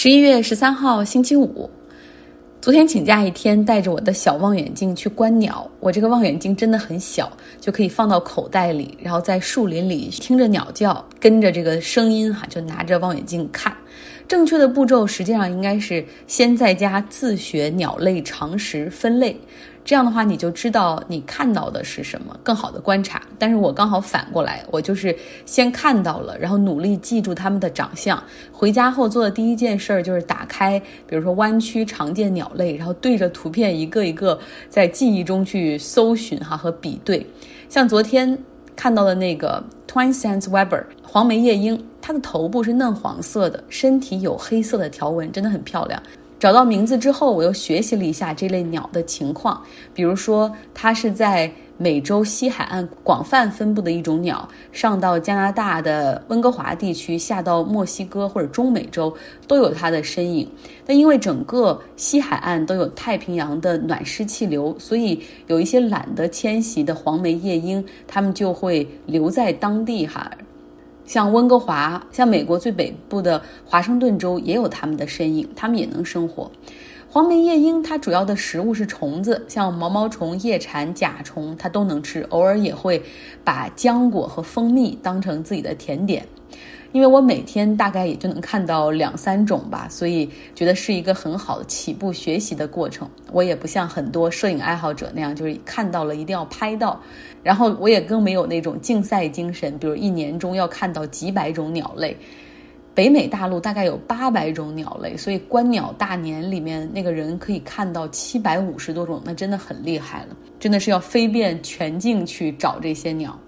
十一月十三号星期五，昨天请假一天，带着我的小望远镜去观鸟。我这个望远镜真的很小，就可以放到口袋里，然后在树林里听着鸟叫，跟着这个声音哈，就拿着望远镜看。正确的步骤实际上应该是先在家自学鸟类常识分类。这样的话，你就知道你看到的是什么，更好的观察。但是我刚好反过来，我就是先看到了，然后努力记住它们的长相。回家后做的第一件事儿就是打开，比如说弯曲常见鸟类，然后对着图片一个一个在记忆中去搜寻哈和比对。像昨天看到的那个 Twine Sands Weber 黄眉夜莺，它的头部是嫩黄色的，身体有黑色的条纹，真的很漂亮。找到名字之后，我又学习了一下这类鸟的情况。比如说，它是在美洲西海岸广泛分布的一种鸟，上到加拿大的温哥华地区，下到墨西哥或者中美洲都有它的身影。但因为整个西海岸都有太平洋的暖湿气流，所以有一些懒得迁徙的黄眉夜莺，它们就会留在当地哈。像温哥华，像美国最北部的华盛顿州也有它们的身影，它们也能生活。黄眉夜莺它主要的食物是虫子，像毛毛虫、夜蝉、甲虫，它都能吃，偶尔也会把浆果和蜂蜜当成自己的甜点。因为我每天大概也就能看到两三种吧，所以觉得是一个很好的起步学习的过程。我也不像很多摄影爱好者那样，就是看到了一定要拍到，然后我也更没有那种竞赛精神，比如一年中要看到几百种鸟类。北美大陆大概有八百种鸟类，所以观鸟大年里面那个人可以看到七百五十多种，那真的很厉害了，真的是要飞遍全境去找这些鸟。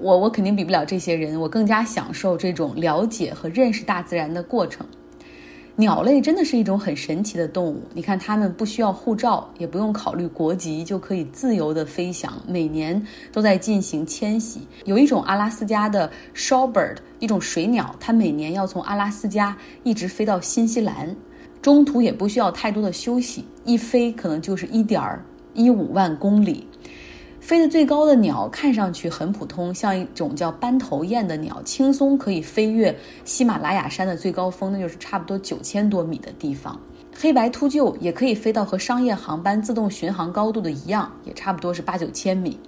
我我肯定比不了这些人，我更加享受这种了解和认识大自然的过程。鸟类真的是一种很神奇的动物，你看它们不需要护照，也不用考虑国籍，就可以自由的飞翔，每年都在进行迁徙。有一种阿拉斯加的 shorebird，一种水鸟，它每年要从阿拉斯加一直飞到新西兰，中途也不需要太多的休息，一飞可能就是一点一五万公里。飞得最高的鸟看上去很普通，像一种叫斑头雁的鸟，轻松可以飞越喜马拉雅山的最高峰，那就是差不多九千多米的地方。黑白秃鹫也可以飞到和商业航班自动巡航高度的一样，也差不多是八九千米。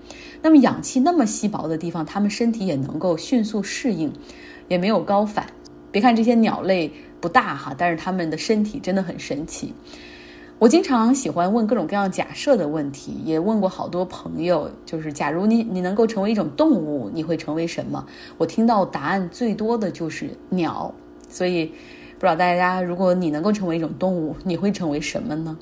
那么氧气那么稀薄的地方，它们身体也能够迅速适应，也没有高反。别看这些鸟类不大哈，但是它们的身体真的很神奇。我经常喜欢问各种各样假设的问题，也问过好多朋友，就是假如你你能够成为一种动物，你会成为什么？我听到答案最多的就是鸟，所以不知道大家，如果你能够成为一种动物，你会成为什么呢？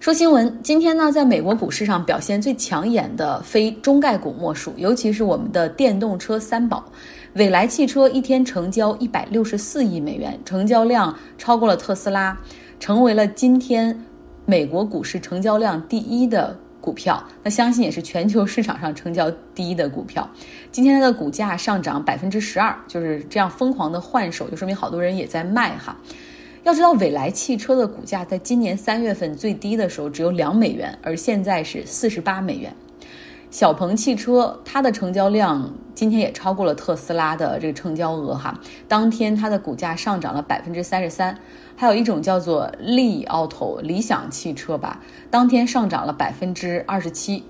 说新闻，今天呢，在美国股市上表现最抢眼的非中概股莫属，尤其是我们的电动车三宝，蔚来汽车一天成交一百六十四亿美元，成交量超过了特斯拉，成为了今天。美国股市成交量第一的股票，那相信也是全球市场上成交第一的股票。今天它的股价上涨百分之十二，就是这样疯狂的换手，就说明好多人也在卖哈。要知道，蔚来汽车的股价在今年三月份最低的时候只有两美元，而现在是四十八美元。小鹏汽车它的成交量今天也超过了特斯拉的这个成交额哈，当天它的股价上涨了百分之三十三。还有一种叫做利奥头理想汽车吧，当天上涨了百分之二十七。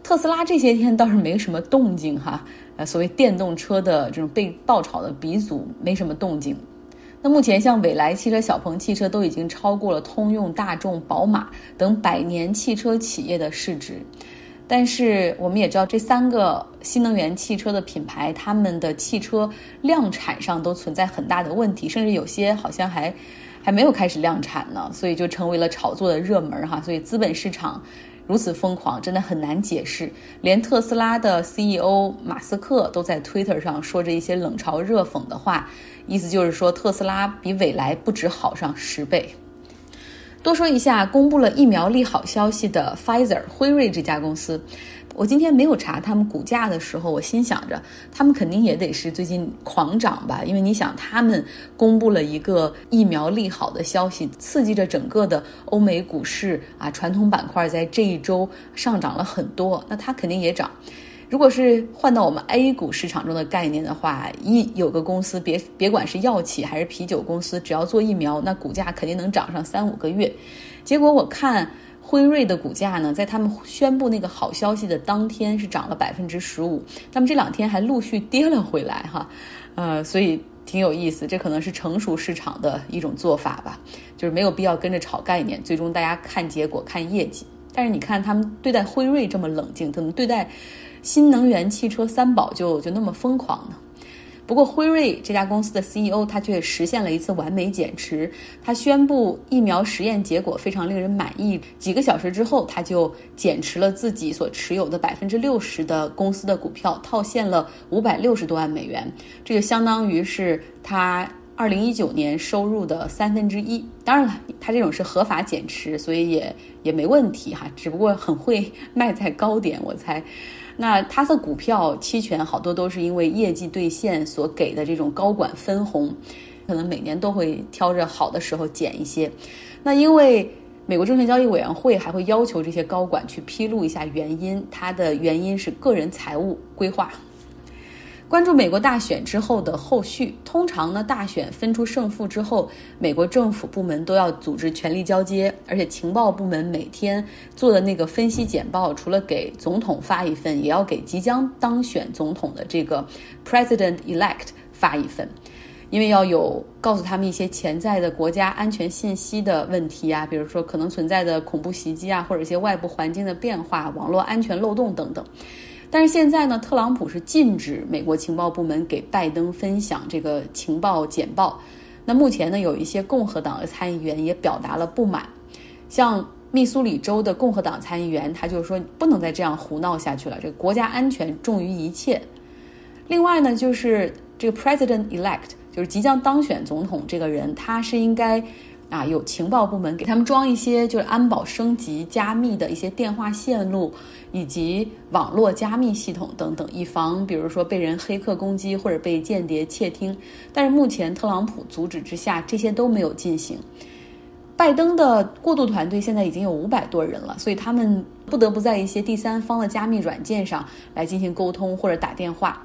特斯拉这些天倒是没什么动静哈，呃，所谓电动车的这种被爆炒的鼻祖没什么动静。那目前像蔚来汽车、小鹏汽车都已经超过了通用、大众、宝马等百年汽车企业的市值。但是我们也知道，这三个新能源汽车的品牌，他们的汽车量产上都存在很大的问题，甚至有些好像还还没有开始量产呢，所以就成为了炒作的热门哈。所以资本市场如此疯狂，真的很难解释。连特斯拉的 CEO 马斯克都在 Twitter 上说着一些冷嘲热讽的话，意思就是说特斯拉比蔚来不止好上十倍。多说一下，公布了疫苗利好消息的 Pfizer 辉瑞这家公司，我今天没有查他们股价的时候，我心想着他们肯定也得是最近狂涨吧，因为你想他们公布了一个疫苗利好的消息，刺激着整个的欧美股市啊，传统板块在这一周上涨了很多，那它肯定也涨。如果是换到我们 A 股市场中的概念的话，一有个公司，别别管是药企还是啤酒公司，只要做疫苗，那股价肯定能涨上三五个月。结果我看辉瑞的股价呢，在他们宣布那个好消息的当天是涨了百分之十五，那么这两天还陆续跌了回来哈，呃，所以挺有意思，这可能是成熟市场的一种做法吧，就是没有必要跟着炒概念，最终大家看结果看业绩。但是你看他们对待辉瑞这么冷静，怎么对待？新能源汽车三宝就就那么疯狂呢？不过辉瑞这家公司的 CEO 他却实现了一次完美减持，他宣布疫苗实验结果非常令人满意。几个小时之后，他就减持了自己所持有的百分之六十的公司的股票，套现了五百六十多万美元，这就相当于是他二零一九年收入的三分之一。当然了，他这种是合法减持，所以也也没问题哈，只不过很会卖在高点，我猜。那它的股票期权好多都是因为业绩兑现所给的这种高管分红，可能每年都会挑着好的时候减一些。那因为美国证券交易委员会还会要求这些高管去披露一下原因，它的原因是个人财务规划。关注美国大选之后的后续，通常呢，大选分出胜负之后，美国政府部门都要组织权力交接，而且情报部门每天做的那个分析简报，除了给总统发一份，也要给即将当选总统的这个 President Elect 发一份，因为要有告诉他们一些潜在的国家安全信息的问题啊，比如说可能存在的恐怖袭击啊，或者一些外部环境的变化、网络安全漏洞等等。但是现在呢，特朗普是禁止美国情报部门给拜登分享这个情报简报。那目前呢，有一些共和党的参议员也表达了不满，像密苏里州的共和党参议员，他就说不能再这样胡闹下去了，这个国家安全重于一切。另外呢，就是这个 President Elect，就是即将当选总统这个人，他是应该。啊，有情报部门给他们装一些就是安保升级、加密的一些电话线路，以及网络加密系统等等，以防比如说被人黑客攻击或者被间谍窃听。但是目前特朗普阻止之下，这些都没有进行。拜登的过渡团队现在已经有五百多人了，所以他们不得不在一些第三方的加密软件上来进行沟通或者打电话。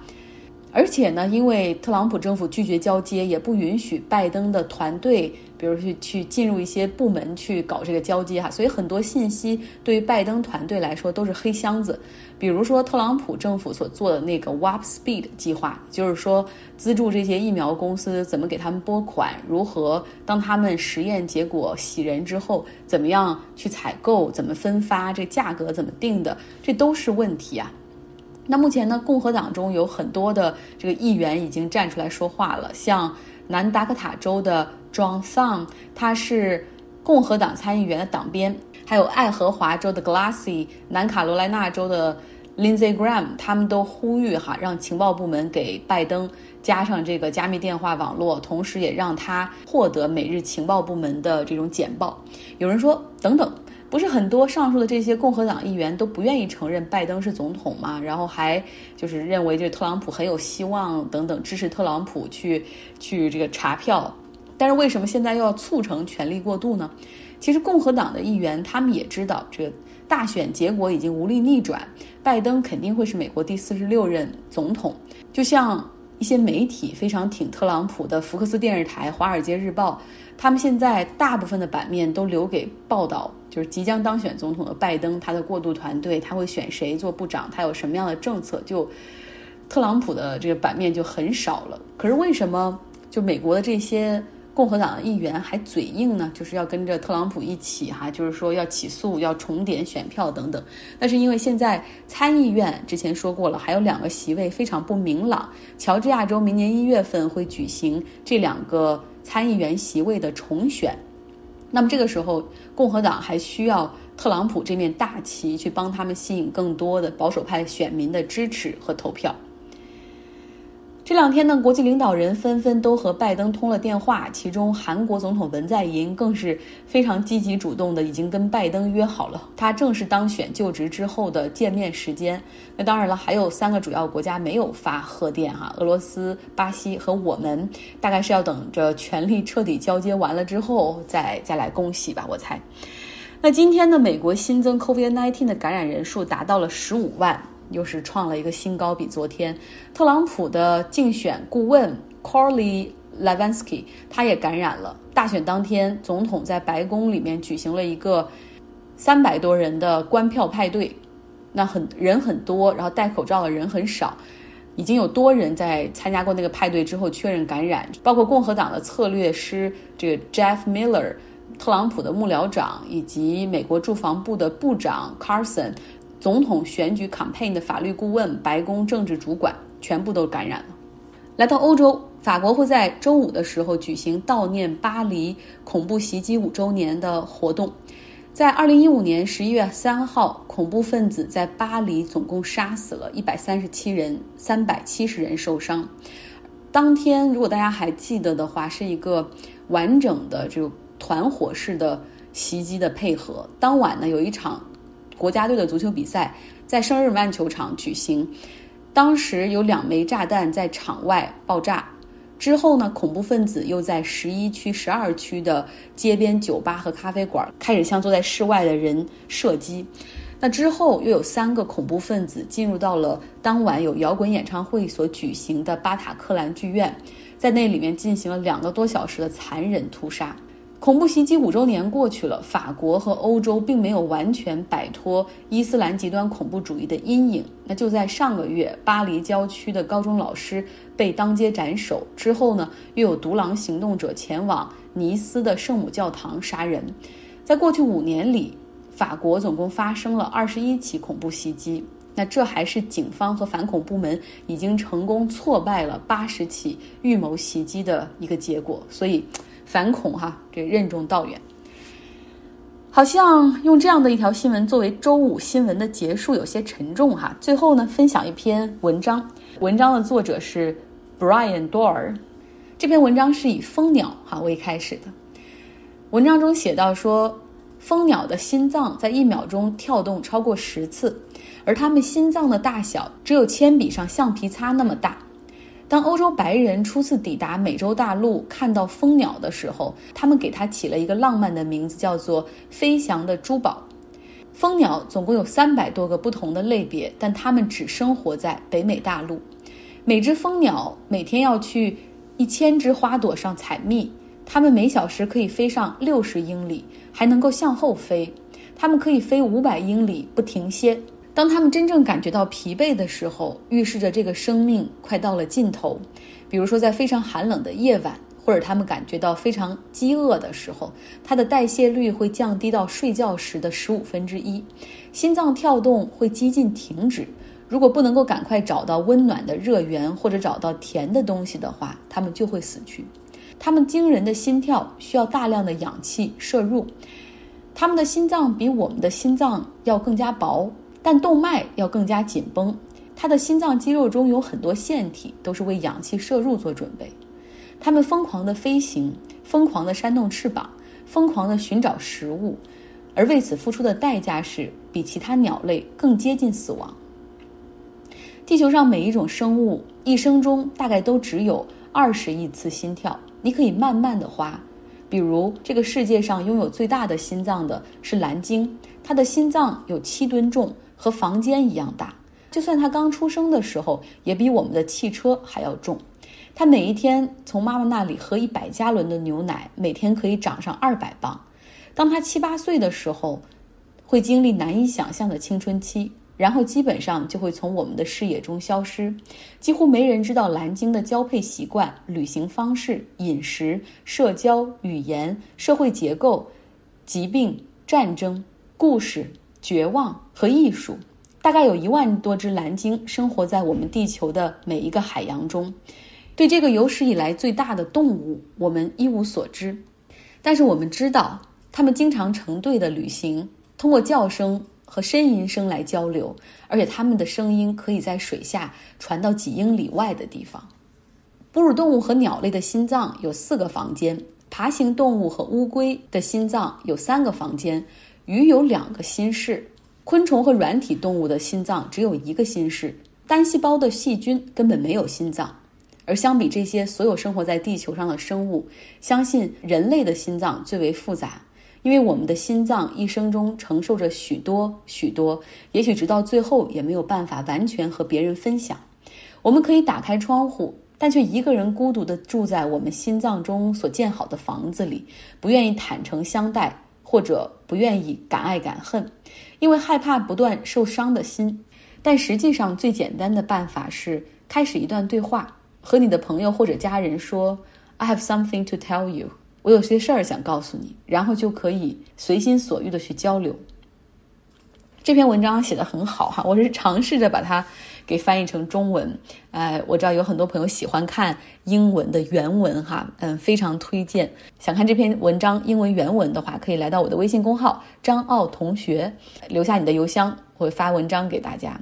而且呢，因为特朗普政府拒绝交接，也不允许拜登的团队，比如去去进入一些部门去搞这个交接哈，所以很多信息对于拜登团队来说都是黑箱子。比如说特朗普政府所做的那个 Warp Speed 计划，就是说资助这些疫苗公司怎么给他们拨款，如何当他们实验结果喜人之后，怎么样去采购，怎么分发，这价格怎么定的，这都是问题啊。那目前呢，共和党中有很多的这个议员已经站出来说话了，像南达科塔州的 John Thun，他是共和党参议员的党鞭；还有爱荷华州的 Glassy，南卡罗来纳州的 Lindsey Graham，他们都呼吁哈，让情报部门给拜登加上这个加密电话网络，同时也让他获得每日情报部门的这种简报。有人说，等等。不是很多上述的这些共和党议员都不愿意承认拜登是总统嘛？然后还就是认为这特朗普很有希望等等，支持特朗普去去这个查票。但是为什么现在又要促成权力过渡呢？其实共和党的议员他们也知道，这大选结果已经无力逆转，拜登肯定会是美国第四十六任总统。就像一些媒体非常挺特朗普的福克斯电视台、华尔街日报，他们现在大部分的版面都留给报道。就是即将当选总统的拜登，他的过渡团队他会选谁做部长，他有什么样的政策？就特朗普的这个版面就很少了。可是为什么就美国的这些共和党的议员还嘴硬呢？就是要跟着特朗普一起哈，就是说要起诉、要重点选票等等。那是因为现在参议院之前说过了，还有两个席位非常不明朗。乔治亚州明年一月份会举行这两个参议员席位的重选。那么这个时候，共和党还需要特朗普这面大旗去帮他们吸引更多的保守派选民的支持和投票。这两天呢，国际领导人纷纷都和拜登通了电话，其中韩国总统文在寅更是非常积极主动的，已经跟拜登约好了他正式当选就职之后的见面时间。那当然了，还有三个主要国家没有发贺电哈，俄罗斯、巴西和我们，大概是要等着权力彻底交接完了之后再再来恭喜吧，我猜。那今天呢，美国新增 COVID-19 的感染人数达到了十五万。又是创了一个新高，比昨天，特朗普的竞选顾问 Corley Levinsky 他也感染了。大选当天，总统在白宫里面举行了一个三百多人的关票派对，那很人很多，然后戴口罩的人很少。已经有多人在参加过那个派对之后确认感染，包括共和党的策略师这个 Jeff Miller、特朗普的幕僚长以及美国住房部的部长 Carson、总统选举 campaign 的法律顾问、白宫政治主管全部都感染了。来到欧洲，法国会在周五的时候举行悼念巴黎恐怖袭击五周年的活动。在二零一五年十一月三号，恐怖分子在巴黎总共杀死了一百三十七人，三百七十人受伤。当天，如果大家还记得的话，是一个完整的这个团伙式的袭击的配合。当晚呢，有一场国家队的足球比赛在圣日曼球场举行，当时有两枚炸弹在场外爆炸。之后呢，恐怖分子又在十一区、十二区的街边酒吧和咖啡馆开始向坐在室外的人射击。那之后又有三个恐怖分子进入到了当晚有摇滚演唱会所举行的巴塔克兰剧院，在那里面进行了两个多小时的残忍屠杀。恐怖袭击五周年过去了，法国和欧洲并没有完全摆脱伊斯兰极端恐怖主义的阴影。那就在上个月，巴黎郊区的高中老师被当街斩首之后呢，又有独狼行动者前往尼斯的圣母教堂杀人。在过去五年里，法国总共发生了二十一起恐怖袭击。那这还是警方和反恐部门已经成功挫败了八十起预谋袭击的一个结果。所以。反恐哈，这任重道远，好像用这样的一条新闻作为周五新闻的结束有些沉重哈。最后呢，分享一篇文章，文章的作者是 Brian Doer，这篇文章是以蜂鸟哈为开始的。文章中写到说，蜂鸟的心脏在一秒钟跳动超过十次，而它们心脏的大小只有铅笔上橡皮擦那么大。当欧洲白人初次抵达美洲大陆，看到蜂鸟的时候，他们给它起了一个浪漫的名字，叫做“飞翔的珠宝”。蜂鸟总共有三百多个不同的类别，但它们只生活在北美大陆。每只蜂鸟每天要去一千只花朵上采蜜，它们每小时可以飞上六十英里，还能够向后飞。它们可以飞五百英里不停歇。当他们真正感觉到疲惫的时候，预示着这个生命快到了尽头。比如说，在非常寒冷的夜晚，或者他们感觉到非常饥饿的时候，它的代谢率会降低到睡觉时的十五分之一，心脏跳动会几近停止。如果不能够赶快找到温暖的热源或者找到甜的东西的话，他们就会死去。他们惊人的心跳需要大量的氧气摄入，他们的心脏比我们的心脏要更加薄。但动脉要更加紧绷，他的心脏肌肉中有很多腺体，都是为氧气摄入做准备。它们疯狂地飞行，疯狂地扇动翅膀，疯狂地寻找食物，而为此付出的代价是比其他鸟类更接近死亡。地球上每一种生物一生中大概都只有二十亿次心跳，你可以慢慢地花。比如，这个世界上拥有最大的心脏的是蓝鲸，它的心脏有七吨重。和房间一样大，就算他刚出生的时候，也比我们的汽车还要重。他每一天从妈妈那里喝一百加仑的牛奶，每天可以长上二百磅。当他七八岁的时候，会经历难以想象的青春期，然后基本上就会从我们的视野中消失。几乎没人知道蓝鲸的交配习惯、旅行方式、饮食、社交、语言、社会结构、疾病、战争、故事。绝望和艺术，大概有一万多只蓝鲸生活在我们地球的每一个海洋中。对这个有史以来最大的动物，我们一无所知。但是我们知道，它们经常成对的旅行，通过叫声和呻吟声来交流，而且它们的声音可以在水下传到几英里外的地方。哺乳动物和鸟类的心脏有四个房间，爬行动物和乌龟的心脏有三个房间。鱼有两个心室，昆虫和软体动物的心脏只有一个心室，单细胞的细菌根本没有心脏。而相比这些所有生活在地球上的生物，相信人类的心脏最为复杂。因为我们的心脏一生中承受着许多许多，也许直到最后也没有办法完全和别人分享。我们可以打开窗户，但却一个人孤独地住在我们心脏中所建好的房子里，不愿意坦诚相待，或者不愿意敢爱敢恨，因为害怕不断受伤的心。但实际上，最简单的办法是开始一段对话，和你的朋友或者家人说：“I have something to tell you。”我有些事儿想告诉你，然后就可以随心所欲的去交流。这篇文章写的很好哈，我是尝试着把它给翻译成中文。呃，我知道有很多朋友喜欢看英文的原文哈，嗯，非常推荐。想看这篇文章英文原文的话，可以来到我的微信公号张奥同学，留下你的邮箱，我会发文章给大家。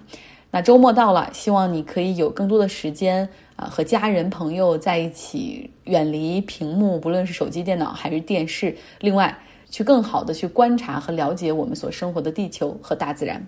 那周末到了，希望你可以有更多的时间啊，和家人朋友在一起，远离屏幕，不论是手机、电脑还是电视。另外，去更好的去观察和了解我们所生活的地球和大自然。